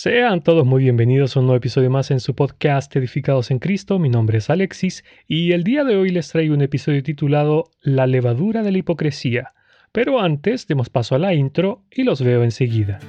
Sean todos muy bienvenidos a un nuevo episodio más en su podcast Edificados en Cristo. Mi nombre es Alexis y el día de hoy les traigo un episodio titulado La levadura de la hipocresía. Pero antes demos paso a la intro y los veo enseguida.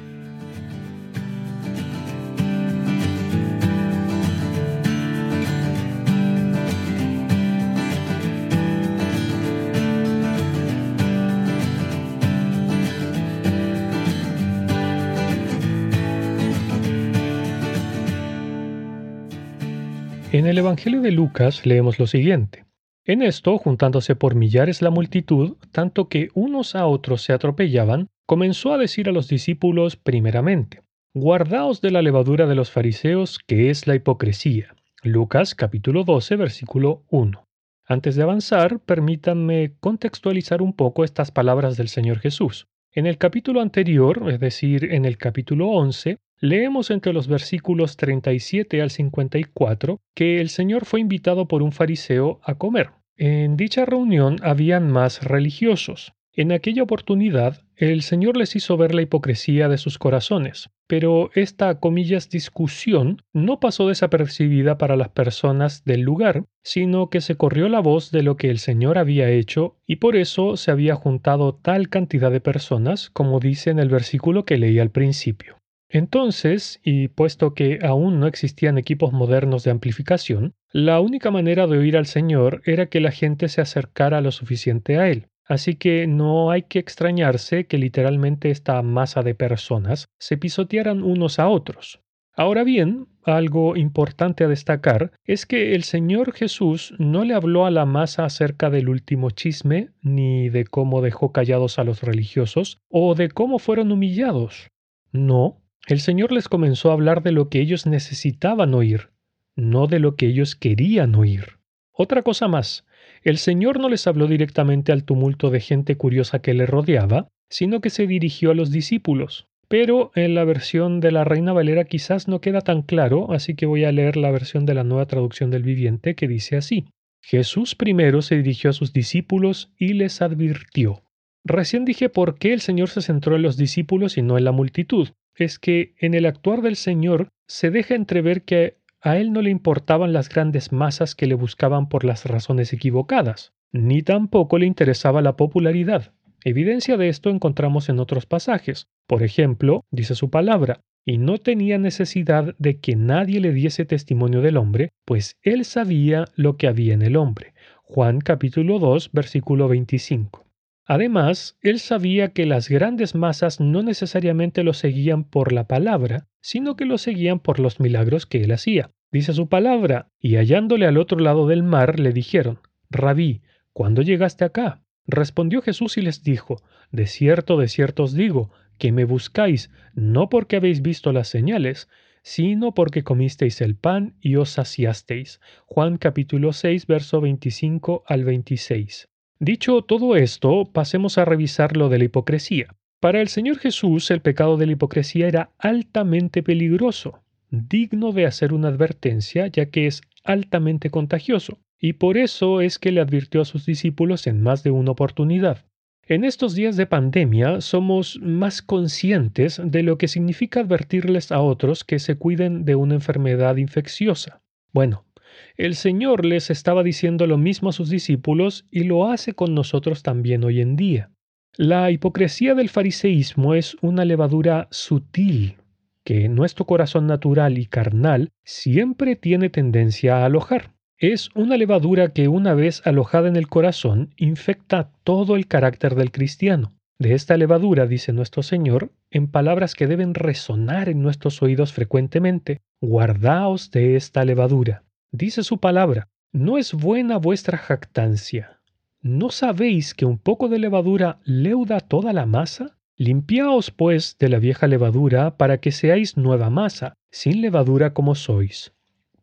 En el Evangelio de Lucas leemos lo siguiente. En esto, juntándose por millares la multitud, tanto que unos a otros se atropellaban, comenzó a decir a los discípulos primeramente, Guardaos de la levadura de los fariseos, que es la hipocresía. Lucas capítulo 12, versículo 1. Antes de avanzar, permítanme contextualizar un poco estas palabras del Señor Jesús. En el capítulo anterior, es decir, en el capítulo 11, Leemos entre los versículos 37 al 54 que el Señor fue invitado por un fariseo a comer. En dicha reunión habían más religiosos. En aquella oportunidad, el Señor les hizo ver la hipocresía de sus corazones, pero esta, comillas, discusión no pasó desapercibida para las personas del lugar, sino que se corrió la voz de lo que el Señor había hecho y por eso se había juntado tal cantidad de personas como dice en el versículo que leí al principio. Entonces, y puesto que aún no existían equipos modernos de amplificación, la única manera de oír al Señor era que la gente se acercara lo suficiente a Él. Así que no hay que extrañarse que literalmente esta masa de personas se pisotearan unos a otros. Ahora bien, algo importante a destacar es que el Señor Jesús no le habló a la masa acerca del último chisme, ni de cómo dejó callados a los religiosos, o de cómo fueron humillados. No, el Señor les comenzó a hablar de lo que ellos necesitaban oír, no de lo que ellos querían oír. Otra cosa más, el Señor no les habló directamente al tumulto de gente curiosa que le rodeaba, sino que se dirigió a los discípulos. Pero en la versión de la Reina Valera quizás no queda tan claro, así que voy a leer la versión de la nueva traducción del viviente que dice así. Jesús primero se dirigió a sus discípulos y les advirtió. Recién dije por qué el Señor se centró en los discípulos y no en la multitud es que en el actuar del Señor se deja entrever que a él no le importaban las grandes masas que le buscaban por las razones equivocadas, ni tampoco le interesaba la popularidad. Evidencia de esto encontramos en otros pasajes. Por ejemplo, dice su palabra, y no tenía necesidad de que nadie le diese testimonio del hombre, pues él sabía lo que había en el hombre. Juan capítulo 2, versículo 25. Además, él sabía que las grandes masas no necesariamente lo seguían por la palabra, sino que lo seguían por los milagros que él hacía. Dice su palabra, y hallándole al otro lado del mar, le dijeron, Rabí, ¿cuándo llegaste acá? Respondió Jesús y les dijo, De cierto, de cierto os digo, que me buscáis, no porque habéis visto las señales, sino porque comisteis el pan y os saciasteis. Juan capítulo 6, verso 25 al 26. Dicho todo esto, pasemos a revisar lo de la hipocresía. Para el Señor Jesús el pecado de la hipocresía era altamente peligroso, digno de hacer una advertencia, ya que es altamente contagioso, y por eso es que le advirtió a sus discípulos en más de una oportunidad. En estos días de pandemia somos más conscientes de lo que significa advertirles a otros que se cuiden de una enfermedad infecciosa. Bueno, el Señor les estaba diciendo lo mismo a sus discípulos y lo hace con nosotros también hoy en día. La hipocresía del fariseísmo es una levadura sutil que nuestro corazón natural y carnal siempre tiene tendencia a alojar. Es una levadura que una vez alojada en el corazón infecta todo el carácter del cristiano. De esta levadura, dice nuestro Señor, en palabras que deben resonar en nuestros oídos frecuentemente, guardaos de esta levadura. Dice su palabra, ¿no es buena vuestra jactancia? ¿No sabéis que un poco de levadura leuda toda la masa? Limpiaos pues de la vieja levadura para que seáis nueva masa, sin levadura como sois.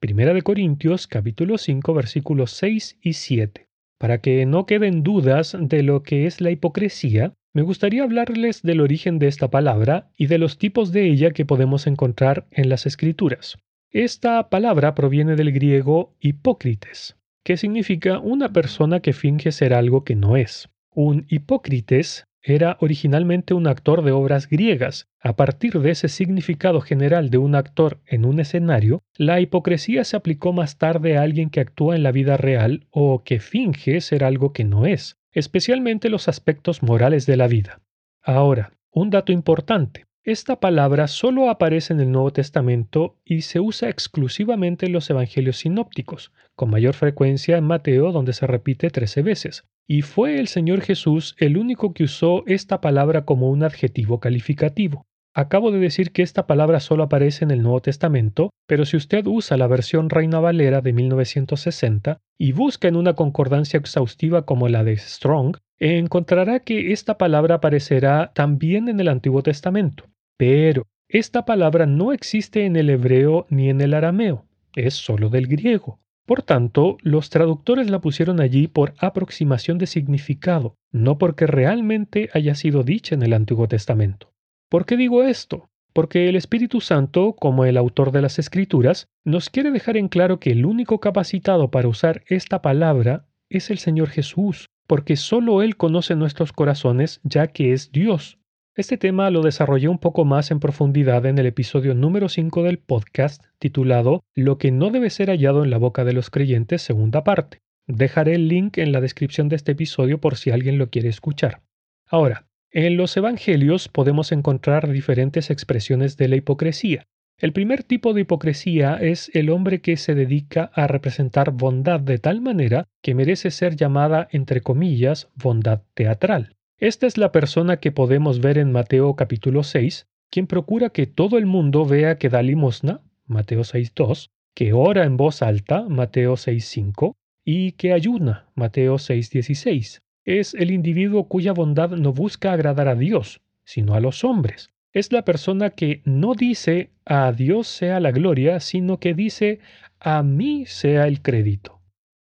Primera de Corintios capítulo 5 versículos 6 y 7. Para que no queden dudas de lo que es la hipocresía, me gustaría hablarles del origen de esta palabra y de los tipos de ella que podemos encontrar en las escrituras. Esta palabra proviene del griego hipócrites, que significa una persona que finge ser algo que no es. Un hipócrites era originalmente un actor de obras griegas. A partir de ese significado general de un actor en un escenario, la hipocresía se aplicó más tarde a alguien que actúa en la vida real o que finge ser algo que no es, especialmente los aspectos morales de la vida. Ahora, un dato importante. Esta palabra solo aparece en el Nuevo Testamento y se usa exclusivamente en los Evangelios sinópticos, con mayor frecuencia en Mateo donde se repite trece veces. Y fue el Señor Jesús el único que usó esta palabra como un adjetivo calificativo. Acabo de decir que esta palabra solo aparece en el Nuevo Testamento, pero si usted usa la versión Reina Valera de 1960 y busca en una concordancia exhaustiva como la de Strong, encontrará que esta palabra aparecerá también en el Antiguo Testamento. Pero esta palabra no existe en el hebreo ni en el arameo, es solo del griego. Por tanto, los traductores la pusieron allí por aproximación de significado, no porque realmente haya sido dicha en el Antiguo Testamento. ¿Por qué digo esto? Porque el Espíritu Santo, como el autor de las Escrituras, nos quiere dejar en claro que el único capacitado para usar esta palabra es el Señor Jesús, porque solo Él conoce nuestros corazones ya que es Dios. Este tema lo desarrollé un poco más en profundidad en el episodio número 5 del podcast titulado Lo que no debe ser hallado en la boca de los creyentes, segunda parte. Dejaré el link en la descripción de este episodio por si alguien lo quiere escuchar. Ahora, en los Evangelios podemos encontrar diferentes expresiones de la hipocresía. El primer tipo de hipocresía es el hombre que se dedica a representar bondad de tal manera que merece ser llamada, entre comillas, bondad teatral. Esta es la persona que podemos ver en Mateo capítulo 6, quien procura que todo el mundo vea que da limosna, Mateo 6.2, que ora en voz alta, Mateo 6.5, y que ayuna, Mateo 6.16. Es el individuo cuya bondad no busca agradar a Dios, sino a los hombres. Es la persona que no dice a Dios sea la gloria, sino que dice a mí sea el crédito.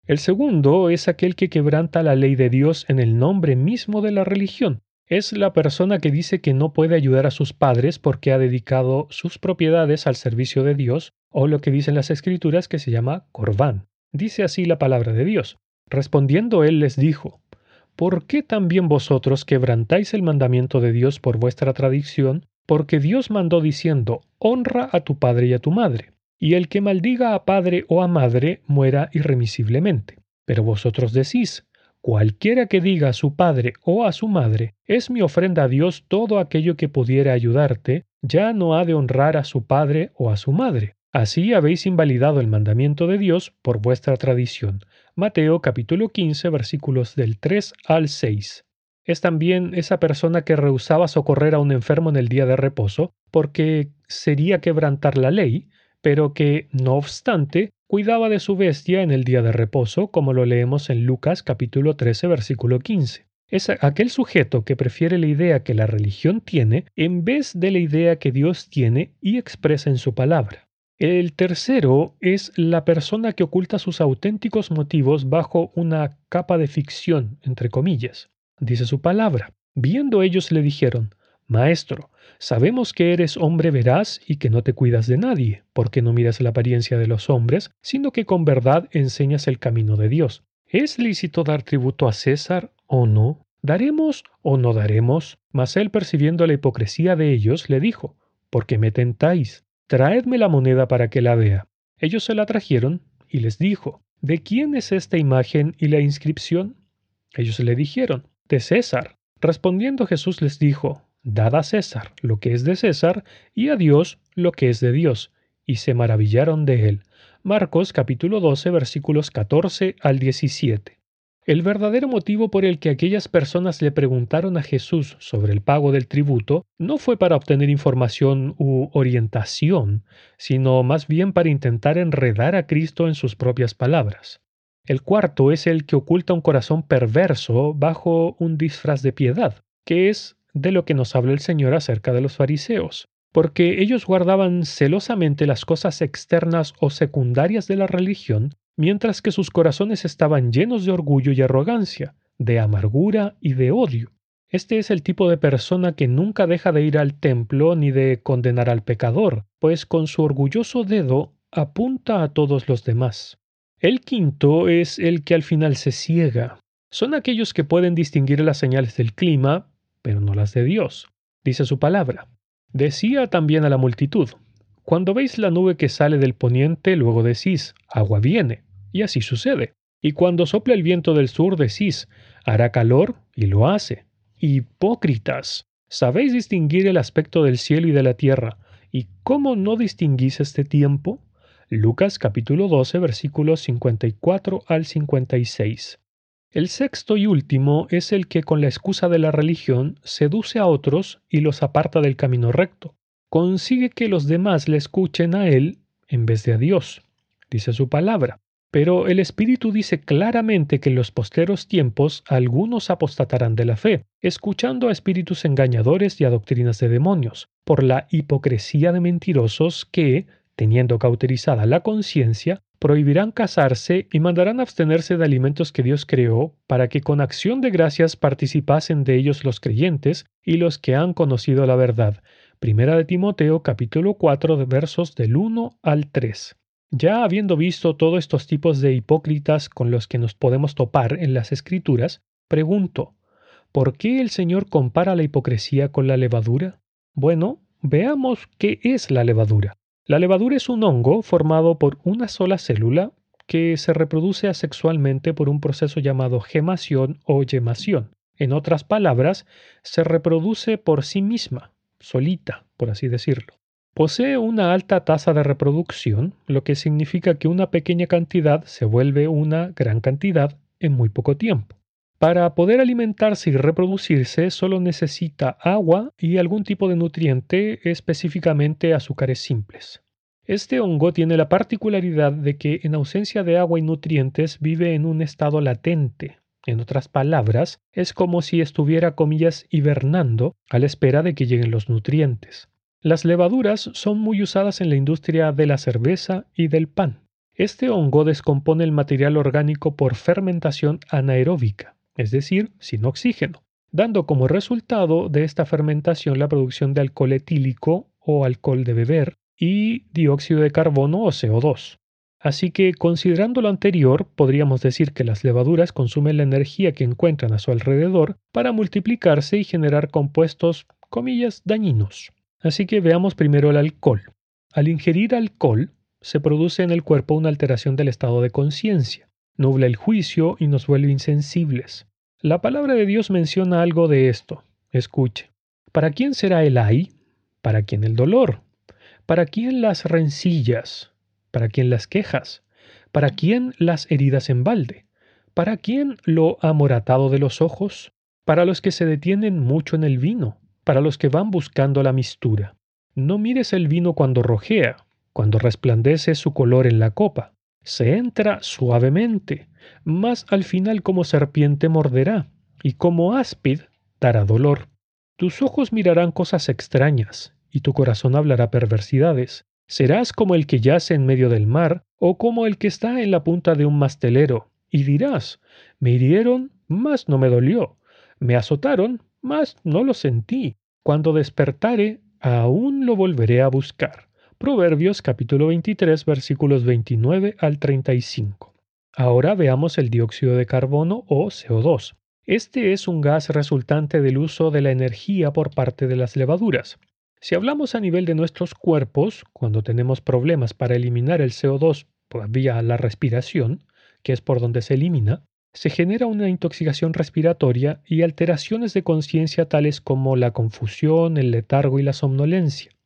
El segundo es aquel que quebranta la ley de Dios en el nombre mismo de la religión. Es la persona que dice que no puede ayudar a sus padres porque ha dedicado sus propiedades al servicio de Dios, o lo que dicen las escrituras que se llama corbán. Dice así la palabra de Dios. Respondiendo él les dijo, ¿Por qué también vosotros quebrantáis el mandamiento de Dios por vuestra tradición? Porque Dios mandó diciendo, Honra a tu padre y a tu madre y el que maldiga a padre o a madre muera irremisiblemente. Pero vosotros decís, cualquiera que diga a su padre o a su madre, es mi ofrenda a Dios todo aquello que pudiera ayudarte, ya no ha de honrar a su padre o a su madre. Así habéis invalidado el mandamiento de Dios por vuestra tradición. Mateo capítulo 15 versículos del 3 al 6. Es también esa persona que rehusaba socorrer a un enfermo en el día de reposo porque sería quebrantar la ley, pero que, no obstante, cuidaba de su bestia en el día de reposo, como lo leemos en Lucas capítulo 13 versículo 15. Es aquel sujeto que prefiere la idea que la religión tiene en vez de la idea que Dios tiene y expresa en su palabra. El tercero es la persona que oculta sus auténticos motivos bajo una capa de ficción, entre comillas. Dice su palabra. Viendo ellos le dijeron, Maestro, sabemos que eres hombre veraz y que no te cuidas de nadie, porque no miras la apariencia de los hombres, sino que con verdad enseñas el camino de Dios. ¿Es lícito dar tributo a César o no? ¿Daremos o no daremos? Mas él, percibiendo la hipocresía de ellos, le dijo, ¿Por qué me tentáis? Traedme la moneda para que la vea. Ellos se la trajeron y les dijo, ¿De quién es esta imagen y la inscripción? Ellos le dijeron, de César. Respondiendo Jesús les dijo, Dad a César lo que es de César y a Dios lo que es de Dios, y se maravillaron de él. Marcos capítulo 12 versículos 14 al 17. El verdadero motivo por el que aquellas personas le preguntaron a Jesús sobre el pago del tributo no fue para obtener información u orientación, sino más bien para intentar enredar a Cristo en sus propias palabras. El cuarto es el que oculta un corazón perverso bajo un disfraz de piedad, que es de lo que nos habla el Señor acerca de los fariseos, porque ellos guardaban celosamente las cosas externas o secundarias de la religión, mientras que sus corazones estaban llenos de orgullo y arrogancia, de amargura y de odio. Este es el tipo de persona que nunca deja de ir al templo ni de condenar al pecador, pues con su orgulloso dedo apunta a todos los demás. El quinto es el que al final se ciega. Son aquellos que pueden distinguir las señales del clima, pero no las de Dios. Dice su palabra. Decía también a la multitud, Cuando veis la nube que sale del poniente, luego decís, agua viene, y así sucede. Y cuando sopla el viento del sur, decís, hará calor, y lo hace. Hipócritas, sabéis distinguir el aspecto del cielo y de la tierra, ¿y cómo no distinguís este tiempo? Lucas capítulo 12 versículos 54 al 56. El sexto y último es el que con la excusa de la religión seduce a otros y los aparta del camino recto. Consigue que los demás le escuchen a él en vez de a Dios. Dice su palabra. Pero el Espíritu dice claramente que en los posteros tiempos algunos apostatarán de la fe, escuchando a espíritus engañadores y a doctrinas de demonios, por la hipocresía de mentirosos que, teniendo cauterizada la conciencia, prohibirán casarse y mandarán abstenerse de alimentos que Dios creó, para que con acción de gracias participasen de ellos los creyentes y los que han conocido la verdad. Primera de Timoteo capítulo 4 de versos del 1 al 3. Ya habiendo visto todos estos tipos de hipócritas con los que nos podemos topar en las Escrituras, pregunto, ¿por qué el Señor compara la hipocresía con la levadura? Bueno, veamos qué es la levadura. La levadura es un hongo formado por una sola célula que se reproduce asexualmente por un proceso llamado gemación o yemación. En otras palabras, se reproduce por sí misma, solita, por así decirlo. Posee una alta tasa de reproducción, lo que significa que una pequeña cantidad se vuelve una gran cantidad en muy poco tiempo. Para poder alimentarse y reproducirse solo necesita agua y algún tipo de nutriente, específicamente azúcares simples. Este hongo tiene la particularidad de que en ausencia de agua y nutrientes vive en un estado latente. En otras palabras, es como si estuviera, comillas, hibernando a la espera de que lleguen los nutrientes. Las levaduras son muy usadas en la industria de la cerveza y del pan. Este hongo descompone el material orgánico por fermentación anaeróbica es decir, sin oxígeno, dando como resultado de esta fermentación la producción de alcohol etílico o alcohol de beber y dióxido de carbono o CO2. Así que, considerando lo anterior, podríamos decir que las levaduras consumen la energía que encuentran a su alrededor para multiplicarse y generar compuestos, comillas, dañinos. Así que veamos primero el alcohol. Al ingerir alcohol, se produce en el cuerpo una alteración del estado de conciencia, nubla el juicio y nos vuelve insensibles. La palabra de Dios menciona algo de esto. Escuche. ¿Para quién será el ay? ¿Para quién el dolor? ¿Para quién las rencillas? ¿Para quién las quejas? ¿Para quién las heridas en balde? ¿Para quién lo amoratado de los ojos? Para los que se detienen mucho en el vino, para los que van buscando la mistura. No mires el vino cuando rojea, cuando resplandece su color en la copa. Se entra suavemente, mas al final como serpiente morderá, y como áspid dará dolor. Tus ojos mirarán cosas extrañas, y tu corazón hablará perversidades. Serás como el que yace en medio del mar, o como el que está en la punta de un mastelero, y dirás, me hirieron, mas no me dolió, me azotaron, mas no lo sentí. Cuando despertare, aún lo volveré a buscar. Proverbios capítulo 23 versículos 29 al 35. Ahora veamos el dióxido de carbono o CO2. Este es un gas resultante del uso de la energía por parte de las levaduras. Si hablamos a nivel de nuestros cuerpos, cuando tenemos problemas para eliminar el CO2 por vía la respiración, que es por donde se elimina, se genera una intoxicación respiratoria y alteraciones de conciencia tales como la confusión, el letargo y la somnolencia.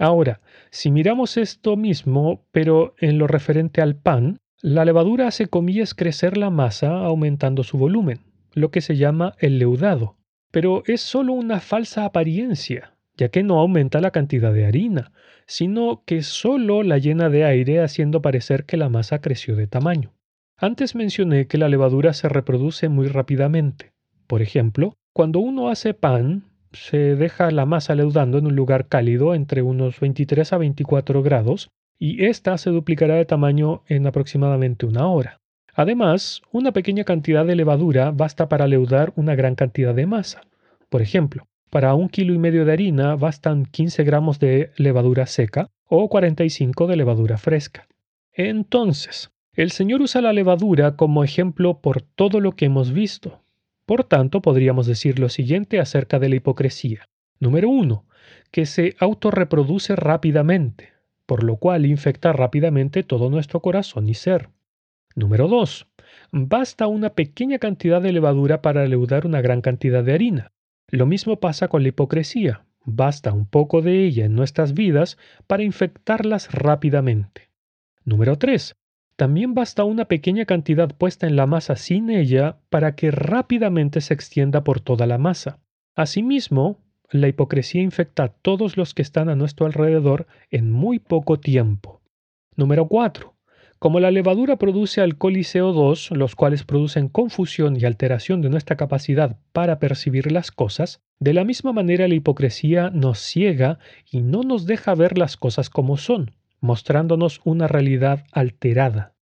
Ahora, si miramos esto mismo, pero en lo referente al pan, la levadura hace comillas crecer la masa aumentando su volumen, lo que se llama el leudado, pero es solo una falsa apariencia, ya que no aumenta la cantidad de harina, sino que solo la llena de aire haciendo parecer que la masa creció de tamaño. Antes mencioné que la levadura se reproduce muy rápidamente. Por ejemplo, cuando uno hace pan, se deja la masa leudando en un lugar cálido entre unos 23 a 24 grados y ésta se duplicará de tamaño en aproximadamente una hora. Además, una pequeña cantidad de levadura basta para leudar una gran cantidad de masa. Por ejemplo, para un kilo y medio de harina bastan 15 gramos de levadura seca o 45 de levadura fresca. Entonces, el Señor usa la levadura como ejemplo por todo lo que hemos visto. Por tanto, podríamos decir lo siguiente acerca de la hipocresía. Número 1. Que se autorreproduce rápidamente, por lo cual infecta rápidamente todo nuestro corazón y ser. Número 2. Basta una pequeña cantidad de levadura para leudar una gran cantidad de harina. Lo mismo pasa con la hipocresía. Basta un poco de ella en nuestras vidas para infectarlas rápidamente. Número 3. También basta una pequeña cantidad puesta en la masa sin ella para que rápidamente se extienda por toda la masa. Asimismo, la hipocresía infecta a todos los que están a nuestro alrededor en muy poco tiempo. Número 4. Como la levadura produce alcohol y CO2, los cuales producen confusión y alteración de nuestra capacidad para percibir las cosas, de la misma manera la hipocresía nos ciega y no nos deja ver las cosas como son mostrándonos una realidad alterada.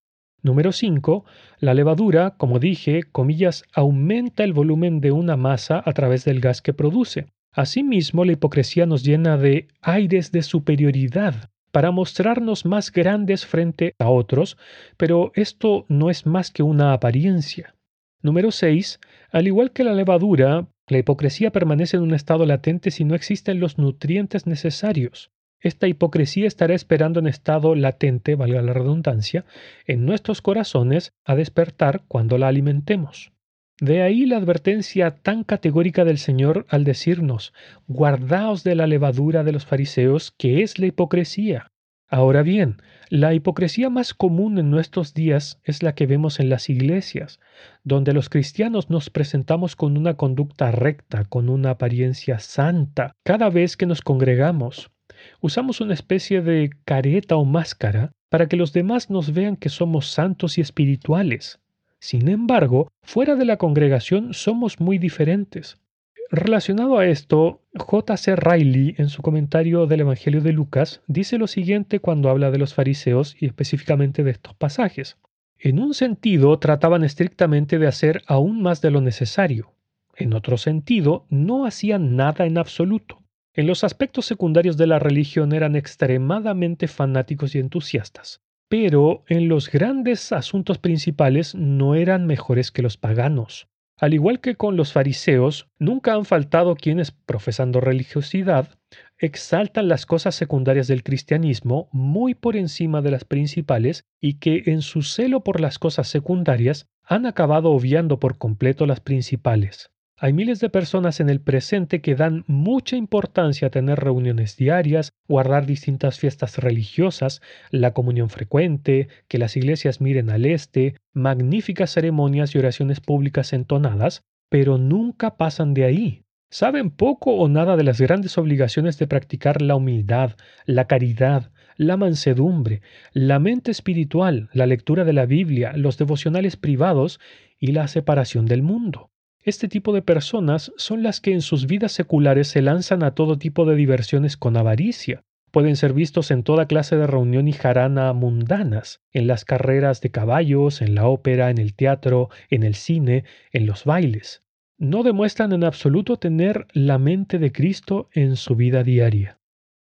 Número 5. La levadura, como dije, comillas, aumenta el volumen de una masa a través del gas que produce. Asimismo, la hipocresía nos llena de aires de superioridad para mostrarnos más grandes frente a otros, pero esto no es más que una apariencia. Número 6. Al igual que la levadura, la hipocresía permanece en un estado latente si no existen los nutrientes necesarios. Esta hipocresía estará esperando en estado latente, valga la redundancia, en nuestros corazones a despertar cuando la alimentemos. De ahí la advertencia tan categórica del Señor al decirnos, guardaos de la levadura de los fariseos, que es la hipocresía. Ahora bien, la hipocresía más común en nuestros días es la que vemos en las iglesias, donde los cristianos nos presentamos con una conducta recta, con una apariencia santa, cada vez que nos congregamos, usamos una especie de careta o máscara para que los demás nos vean que somos santos y espirituales. Sin embargo, fuera de la congregación somos muy diferentes. Relacionado a esto, J.C. Riley, en su comentario del Evangelio de Lucas, dice lo siguiente cuando habla de los fariseos y específicamente de estos pasajes. En un sentido, trataban estrictamente de hacer aún más de lo necesario. En otro sentido, no hacían nada en absoluto. En los aspectos secundarios de la religión eran extremadamente fanáticos y entusiastas, pero en los grandes asuntos principales no eran mejores que los paganos. Al igual que con los fariseos, nunca han faltado quienes, profesando religiosidad, exaltan las cosas secundarias del cristianismo muy por encima de las principales y que en su celo por las cosas secundarias han acabado obviando por completo las principales. Hay miles de personas en el presente que dan mucha importancia a tener reuniones diarias, guardar distintas fiestas religiosas, la comunión frecuente, que las iglesias miren al este, magníficas ceremonias y oraciones públicas entonadas, pero nunca pasan de ahí. Saben poco o nada de las grandes obligaciones de practicar la humildad, la caridad, la mansedumbre, la mente espiritual, la lectura de la Biblia, los devocionales privados y la separación del mundo. Este tipo de personas son las que en sus vidas seculares se lanzan a todo tipo de diversiones con avaricia. Pueden ser vistos en toda clase de reunión y jarana mundanas, en las carreras de caballos, en la ópera, en el teatro, en el cine, en los bailes. No demuestran en absoluto tener la mente de Cristo en su vida diaria.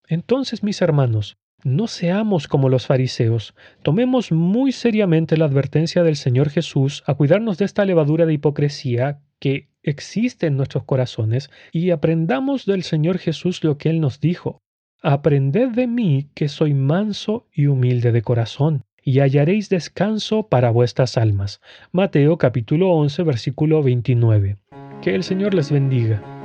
Entonces, mis hermanos, no seamos como los fariseos, tomemos muy seriamente la advertencia del Señor Jesús a cuidarnos de esta levadura de hipocresía que existe en nuestros corazones y aprendamos del Señor Jesús lo que Él nos dijo. Aprended de mí que soy manso y humilde de corazón, y hallaréis descanso para vuestras almas. Mateo capítulo 11 versículo 29. Que el Señor les bendiga.